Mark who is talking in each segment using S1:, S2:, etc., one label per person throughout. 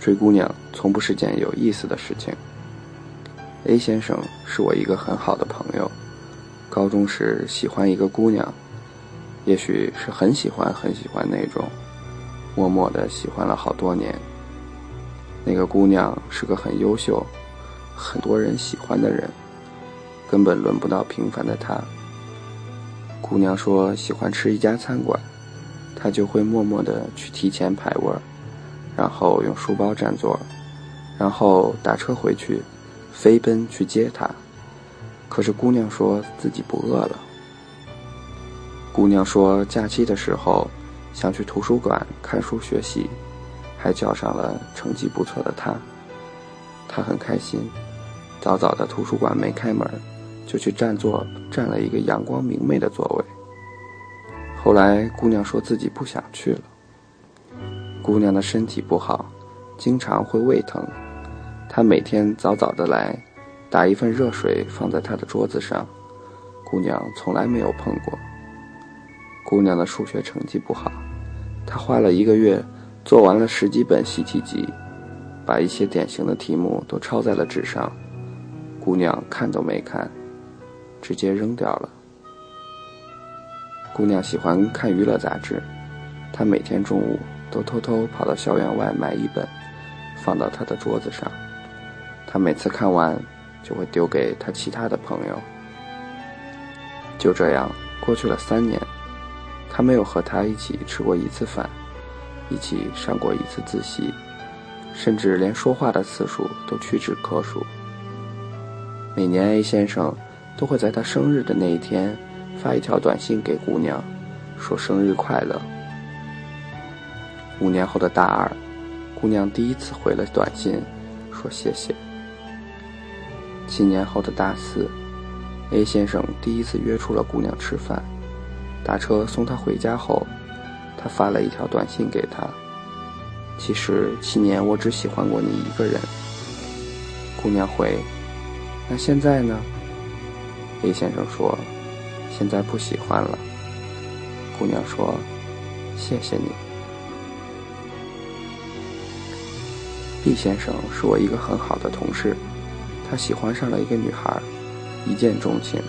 S1: 追姑娘从不是件有意思的事情。A 先生是我一个很好的朋友，高中时喜欢一个姑娘，也许是很喜欢很喜欢那种，默默的喜欢了好多年。那个姑娘是个很优秀、很多人喜欢的人，根本轮不到平凡的她。姑娘说喜欢吃一家餐馆，她就会默默的去提前排位儿，然后用书包占座，然后打车回去，飞奔去接她。可是姑娘说自己不饿了。姑娘说假期的时候想去图书馆看书学习，还叫上了成绩不错的她。她很开心，早早的图书馆没开门。就去占座，占了一个阳光明媚的座位。后来姑娘说自己不想去了。姑娘的身体不好，经常会胃疼。她每天早早的来，打一份热水放在她的桌子上，姑娘从来没有碰过。姑娘的数学成绩不好，她花了一个月做完了十几本习题集，把一些典型的题目都抄在了纸上，姑娘看都没看。直接扔掉了。姑娘喜欢看娱乐杂志，她每天中午都偷偷跑到校园外买一本，放到他的桌子上。他每次看完，就会丢给他其他的朋友。就这样过去了三年，他没有和他一起吃过一次饭，一起上过一次自习，甚至连说话的次数都屈指可数。每年 A 先生。都会在他生日的那一天发一条短信给姑娘，说生日快乐。五年后的大二，姑娘第一次回了短信，说谢谢。七年后的大四，A 先生第一次约出了姑娘吃饭，打车送她回家后，他发了一条短信给她：“其实七年我只喜欢过你一个人。”姑娘回：“那现在呢？” A 先生说：“现在不喜欢了。”姑娘说：“谢谢你。毕先生是我一个很好的同事，他喜欢上了一个女孩，一见钟情。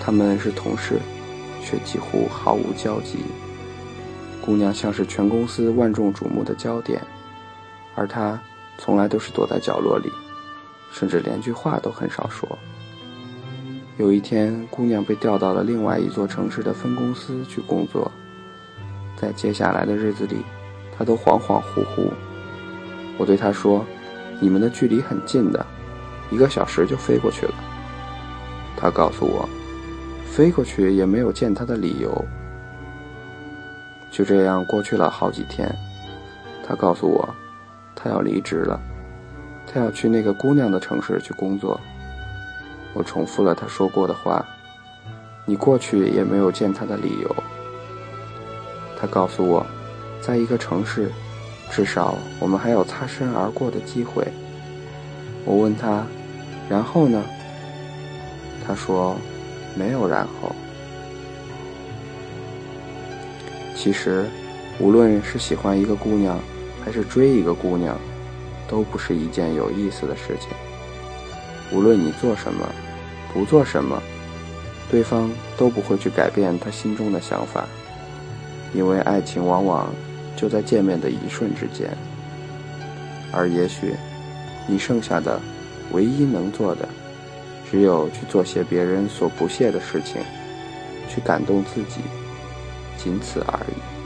S1: 他们是同事，却几乎毫无交集。姑娘像是全公司万众瞩目的焦点，而他从来都是躲在角落里，甚至连句话都很少说。有一天，姑娘被调到了另外一座城市的分公司去工作。在接下来的日子里，她都恍恍惚惚。我对他说：“你们的距离很近的，一个小时就飞过去了。”他告诉我：“飞过去也没有见他的理由。”就这样过去了好几天。他告诉我，他要离职了，他要去那个姑娘的城市去工作。我重复了他说过的话：“你过去也没有见他的理由。”他告诉我，在一个城市，至少我们还有擦身而过的机会。我问他：“然后呢？”他说：“没有然后。”其实，无论是喜欢一个姑娘，还是追一个姑娘，都不是一件有意思的事情。无论你做什么，不做什么，对方都不会去改变他心中的想法，因为爱情往往就在见面的一瞬之间。而也许，你剩下的唯一能做的，只有去做些别人所不屑的事情，去感动自己，仅此而已。